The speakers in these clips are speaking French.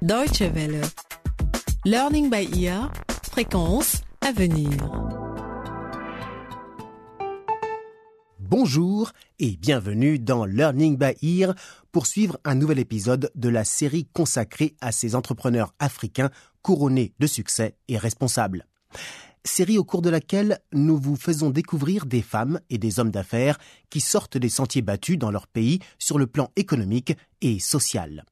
Deutsche Welle. Learning by ear. Fréquence à venir. Bonjour et bienvenue dans Learning by Ear pour suivre un nouvel épisode de la série consacrée à ces entrepreneurs africains couronnés de succès et responsables. Série au cours de laquelle nous vous faisons découvrir des femmes et des hommes d'affaires qui sortent des sentiers battus dans leur pays sur le plan économique et social.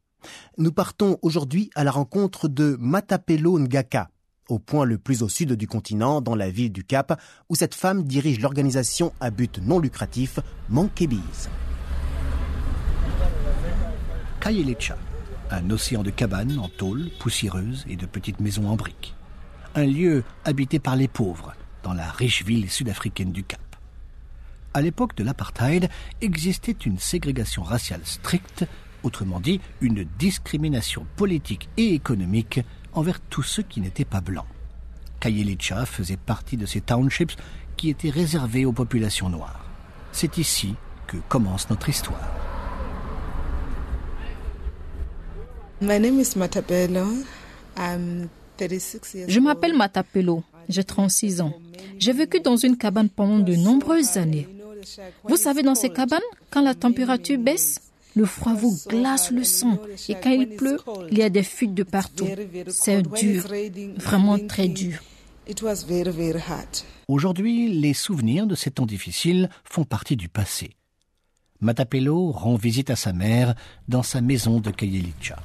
Nous partons aujourd'hui à la rencontre de Matapelo Ngaka, au point le plus au sud du continent, dans la ville du Cap, où cette femme dirige l'organisation à but non lucratif Monkey Bees. Kayelecha, un océan de cabanes en tôle, poussiéreuse et de petites maisons en briques. Un lieu habité par les pauvres, dans la riche ville sud-africaine du Cap. À l'époque de l'apartheid, existait une ségrégation raciale stricte, autrement dit une discrimination politique et économique envers tous ceux qui n'étaient pas blancs. Kayelicha faisait partie de ces townships qui étaient réservés aux populations noires. C'est ici que commence notre histoire. My name is Matapelo. I'm 36 years Je m'appelle. Matapelo, j'ai 36 ans. J'ai vécu dans une cabane pendant de nombreuses années. Vous savez, dans ces cabanes, quand la température baisse, le froid vous glace le sang. Et quand il pleut, il y a des fuites de partout. C'est dur, vraiment très dur. Aujourd'hui, les souvenirs de ces temps difficiles font partie du passé. Matapelo rend visite à sa mère dans sa maison de Kayelicha.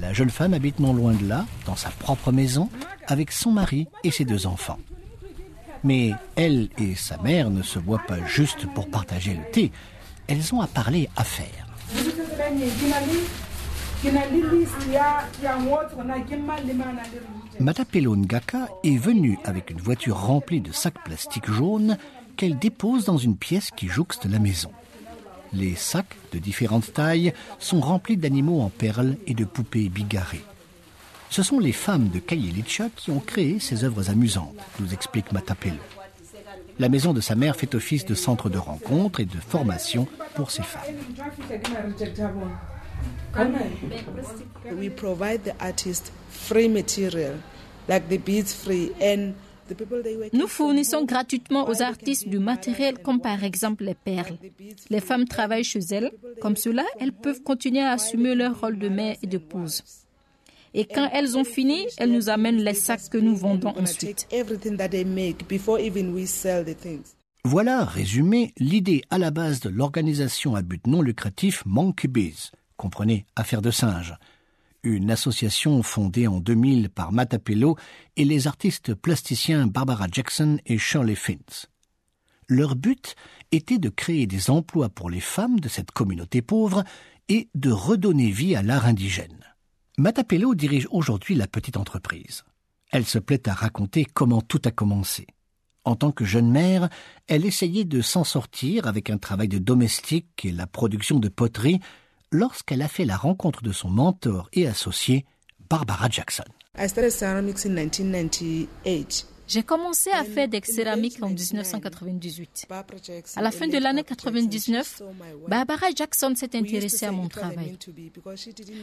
La jeune femme habite non loin de là, dans sa propre maison, avec son mari et ses deux enfants. Mais elle et sa mère ne se voient pas juste pour partager le thé, elles ont à parler affaires. Matapelo Ngaka est venue avec une voiture remplie de sacs plastiques jaunes qu'elle dépose dans une pièce qui jouxte la maison. Les sacs, de différentes tailles, sont remplis d'animaux en perles et de poupées bigarrées. Ce sont les femmes de Kayelicha qui ont créé ces œuvres amusantes, nous explique Matapelo. La maison de sa mère fait office de centre de rencontre et de formation pour ces femmes. Nous fournissons gratuitement aux artistes du matériel comme par exemple les perles. Les femmes travaillent chez elles. Comme cela, elles peuvent continuer à assumer leur rôle de mère et de d'épouse. Et quand elles ont fini, elles nous amènent les sacs que nous vendons ensuite. take everything that they make before even we sell the things. Voilà, résumé, l'idée à la base de l'organisation à but non lucratif Monkey Bees, comprenez Affaires de singes, une association fondée en 2000 par Matapelo et les artistes plasticiens Barbara Jackson et Shirley Fintz. Leur but était de créer des emplois pour les femmes de cette communauté pauvre et de redonner vie à l'art indigène. Matapelo dirige aujourd'hui la petite entreprise. Elle se plaît à raconter comment tout a commencé. En tant que jeune mère, elle essayait de s'en sortir avec un travail de domestique et la production de poterie lorsqu'elle a fait la rencontre de son mentor et associé, Barbara Jackson. I started ceramics in 1998. J'ai commencé à faire des céramiques en 1998. Barbara Jackson, À la fin de l'année Barbara Jackson, she 99, saw my work. Barbara Jackson s'est intéressée à mon travail.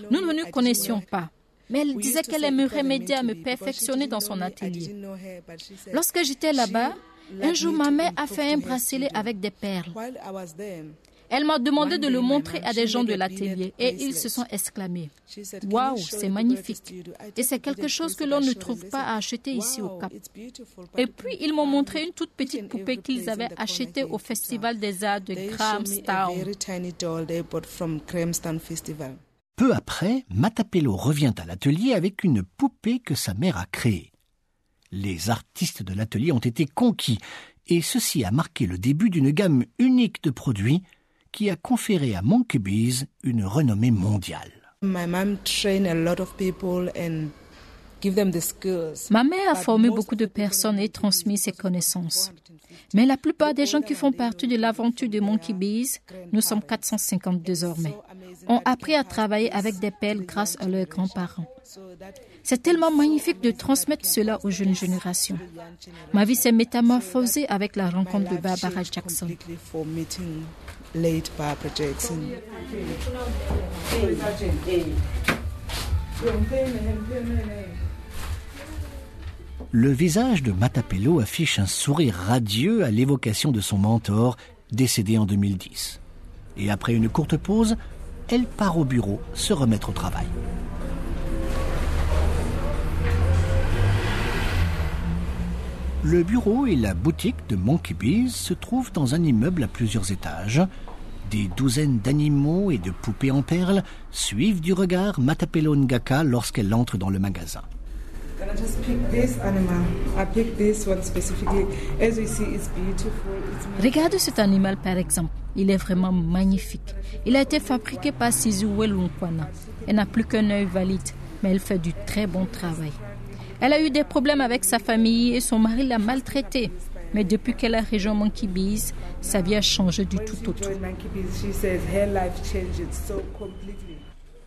Nous ne nous connaissions pas, mais elle disait qu'elle aimerait m'aider à me perfectionner dans son atelier. Lorsque j'étais là-bas, un jour ma mère a fait un bracelet avec des perles. Elle m'a demandé de le montrer à des gens de l'atelier et ils se sont exclamés she said, "Can Waouh, c'est magnifique. greatest you? Do?" I Et c'est quelque chose que l'on ne trouve pas à acheter ici au "Wow, Cap. Et puis ils m'ont montré une toute petite poupée qu'ils avaient achetée au Festival des Arts de Grahamstown. Peu après, Matapelo revient à l'atelier avec une poupée que sa mère a créée. Les artistes de l'atelier ont été conquis et ceci a marqué le début d'une gamme unique de produits qui a conféré à Monkey Bees une renommée mondiale. My mom trained a lot of people and give them the skills. Ma mère a formé beaucoup of de personnes et transmis ses connaissances. 450. Mais la plupart des gens qui font partie de l'aventure de Monkey Bees, nous sommes 450 désormais, ont appris à travailler avec des perles grâce à leurs grands-parents. So that C'est tellement magnifique de transmettre cela aux jeunes générations. Ma vie s'est métamorphosée avec la rencontre de Barbara Jackson. Le visage de Matapello affiche un sourire radieux à l'évocation de son mentor, décédé en 2010. Et après une courte pause, elle part au bureau se remettre au travail. Le bureau et la boutique de Monkey Bees se trouvent dans un immeuble à plusieurs étages. Des douzaines d'animaux et de poupées en perles suivent du regard Matapelo Ngaka lorsqu'elle entre dans le magasin. Regarde cet animal par exemple. Il est vraiment magnifique. Il a été fabriqué par Sizue Lunkwana. Elle n'a plus qu'un œil valide, mais elle fait du très bon travail. Elle a eu des problèmes avec sa famille et son mari l'a maltraitée. Mais depuis qu'elle a rejoint Monkey Bees, sa vie a changé du tout au tout.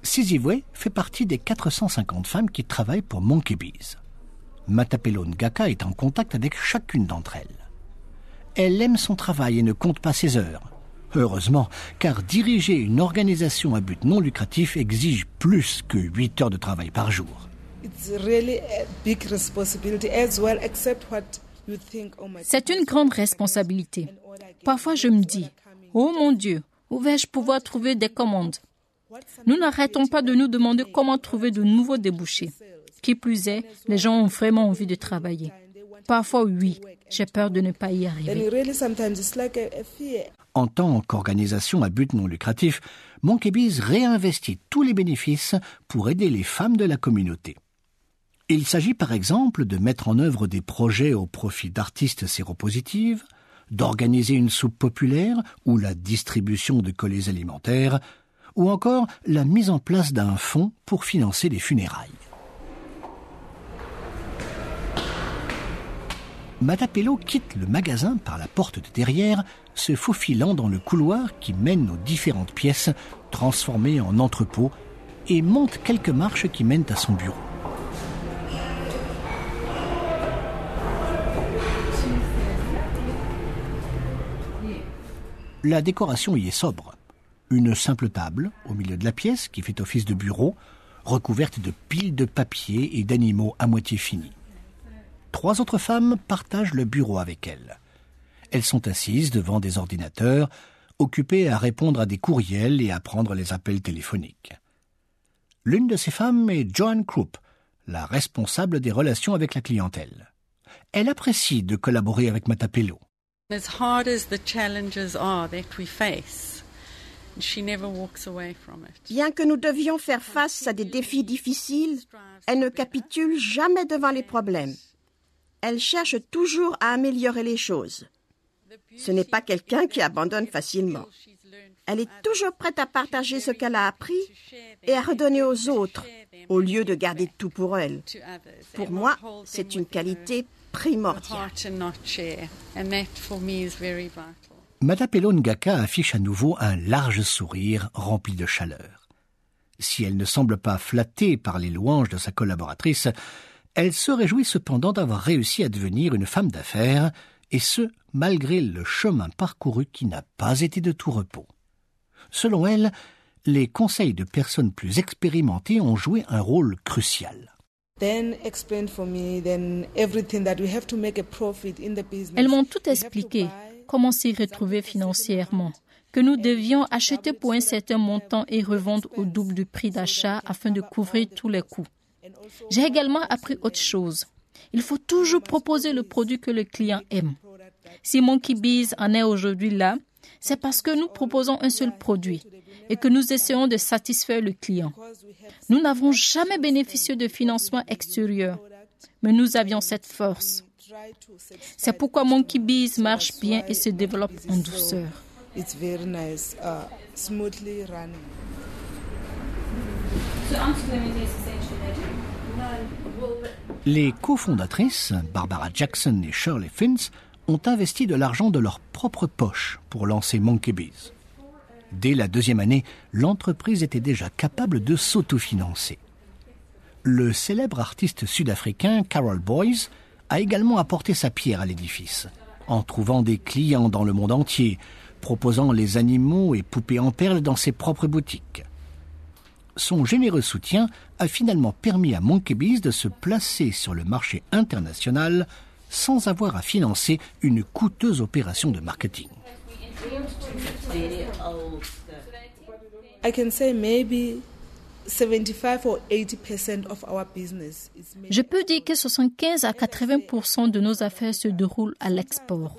Sizivwe fait partie des 450 femmes qui travaillent pour Monkey Bees. Matapelo Ngaka est en contact avec chacune d'entre elles. Elle aime son travail et ne compte pas ses heures. Heureusement, car diriger une organisation à but non lucratif exige plus que 8 heures de travail par jour. C'est une grande responsabilité. Parfois, je me dis, oh mon Dieu, où vais-je pouvoir trouver des commandes? Nous n'arrêtons pas de nous demander comment trouver de nouveaux débouchés. Qui plus est, les gens ont vraiment envie de travailler. Parfois, oui, j'ai peur de ne pas y arriver. En tant qu'organisation à but non lucratif, Monkeybees réinvestit tous les bénéfices pour aider les femmes de la communauté. Il s'agit par exemple de mettre en œuvre des projets au profit d'artistes séropositives, d'organiser une soupe populaire ou la distribution de colis alimentaires, ou encore la mise en place d'un fonds pour financer les funérailles. Matapello quitte le magasin par la porte de derrière, se faufilant dans le couloir qui mène aux différentes pièces transformées en entrepôts et monte quelques marches qui mènent à son bureau. La décoration y est sobre. Une simple table au milieu de la pièce qui fait office de bureau, recouverte de piles de papier et d'animaux à moitié finis. Trois autres femmes partagent le bureau avec elle. Elles sont assises devant des ordinateurs, occupées à répondre à des courriels et à prendre les appels téléphoniques. L'une de ces femmes est Joanne Krupp, la responsable des relations avec la clientèle. Elle apprécie de collaborer avec Matapello. Bien que nous devions faire face à des défis difficiles, elle ne capitule jamais devant les problèmes. Elle cherche toujours à améliorer les choses. Ce n'est pas quelqu'un qui abandonne facilement. Elle est toujours prête à partager ce qu'elle a appris et à redonner aux autres, au lieu de garder tout pour elle. Pour moi, c'est une qualité primordial. Madapelo Ngaka affiche à nouveau un large sourire rempli de chaleur. Si elle ne semble pas flattée par les louanges de sa collaboratrice, elle se réjouit cependant d'avoir réussi à devenir une femme d'affaires, et ce, malgré le chemin parcouru qui n'a pas été de tout repos. Selon elle, les conseils de personnes plus expérimentées ont joué un rôle crucial. Elles m'ont tout expliqué, comment s'y retrouver financièrement, que nous devions acheter pour un certain montant et revendre au double du prix d'achat afin de couvrir tous les coûts. J'ai également appris autre chose. Il faut toujours proposer le produit que le client aime. Si Monkey Bees en est aujourd'hui là, c'est parce que nous proposons un seul produit et que nous essayons de satisfaire le client. Nous n'avons jamais bénéficié de financement extérieur, mais nous avions cette force. C'est pourquoi Monkey Bees marche bien et se développe en douceur. Les cofondatrices, Barbara Jackson et Shirley Finns, ont investi de l'argent de leur propre poche pour lancer Monkey Bees. Dès la deuxième année, l'entreprise était déjà capable de s'autofinancer. Le célèbre artiste sud-africain Carol Boys a également apporté sa pierre à l'édifice, en trouvant des clients dans le monde entier, proposant les animaux et poupées en perles dans ses propres boutiques. son généreux soutien a finalement permis à Monkeybees de se placer sur le marché international sans avoir à financer une coûteuse opération de marketing. Je peux dire que 75 à 80% de nos affaires se déroulent à l'export.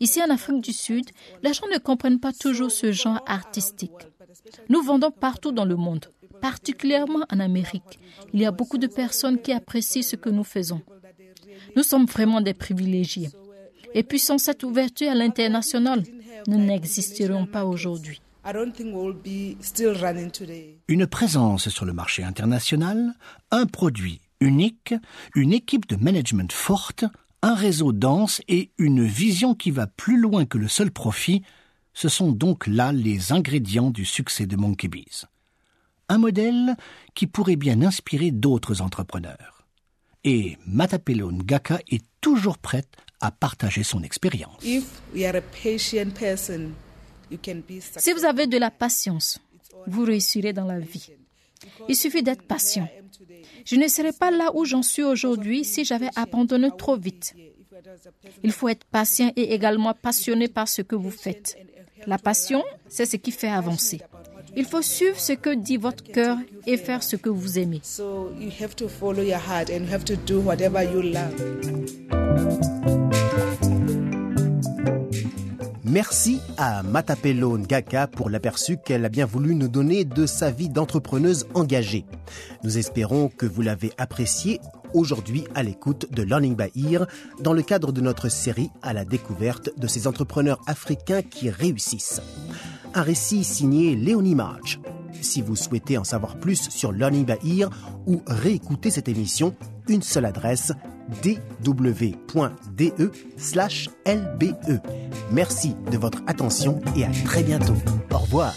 Ici en Afrique du Sud, les gens ne comprennent pas toujours ce genre artistique. Nous vendons partout dans le monde, particulièrement en Amérique. Il y a beaucoup de personnes qui apprécient ce que nous faisons. Nous sommes vraiment des privilégiés. Et puis sans cette ouverture à l'international, nous n'existerions pas aujourd'hui. Une présence sur le marché international, un produit unique, une équipe de management forte, un réseau dense et une vision qui va plus loin que le seul profit, ce sont donc là les ingrédients du succès de Monkey Bees. Un modèle qui pourrait bien inspirer d'autres entrepreneurs. Et Matapelo Ngaka est toujours prête à partager son expérience. Si vous avez de la patience, vous réussirez dans la vie. Il suffit d'être patient. Je ne serais pas là où j'en suis aujourd'hui si j'avais abandonné trop vite. Il faut être patient et également passionné par ce que vous faites. La passion, c'est ce qui fait avancer. Il faut suivre ce que dit votre cœur et faire ce que vous aimez. Merci à Matapelo Ngaka pour l'aperçu qu'elle a bien voulu nous donner de sa vie d'entrepreneuse engagée. Nous espérons que vous l'avez apprécié aujourd'hui à l'écoute de Learning by Ear dans le cadre de notre série à la découverte de ces entrepreneurs africains qui réussissent. Un récit signé Léonie March. Si vous souhaitez en savoir plus sur by Ear ou réécouter cette émission, une seule adresse dw.de/lbe. Merci de votre attention et à très bientôt. Au revoir.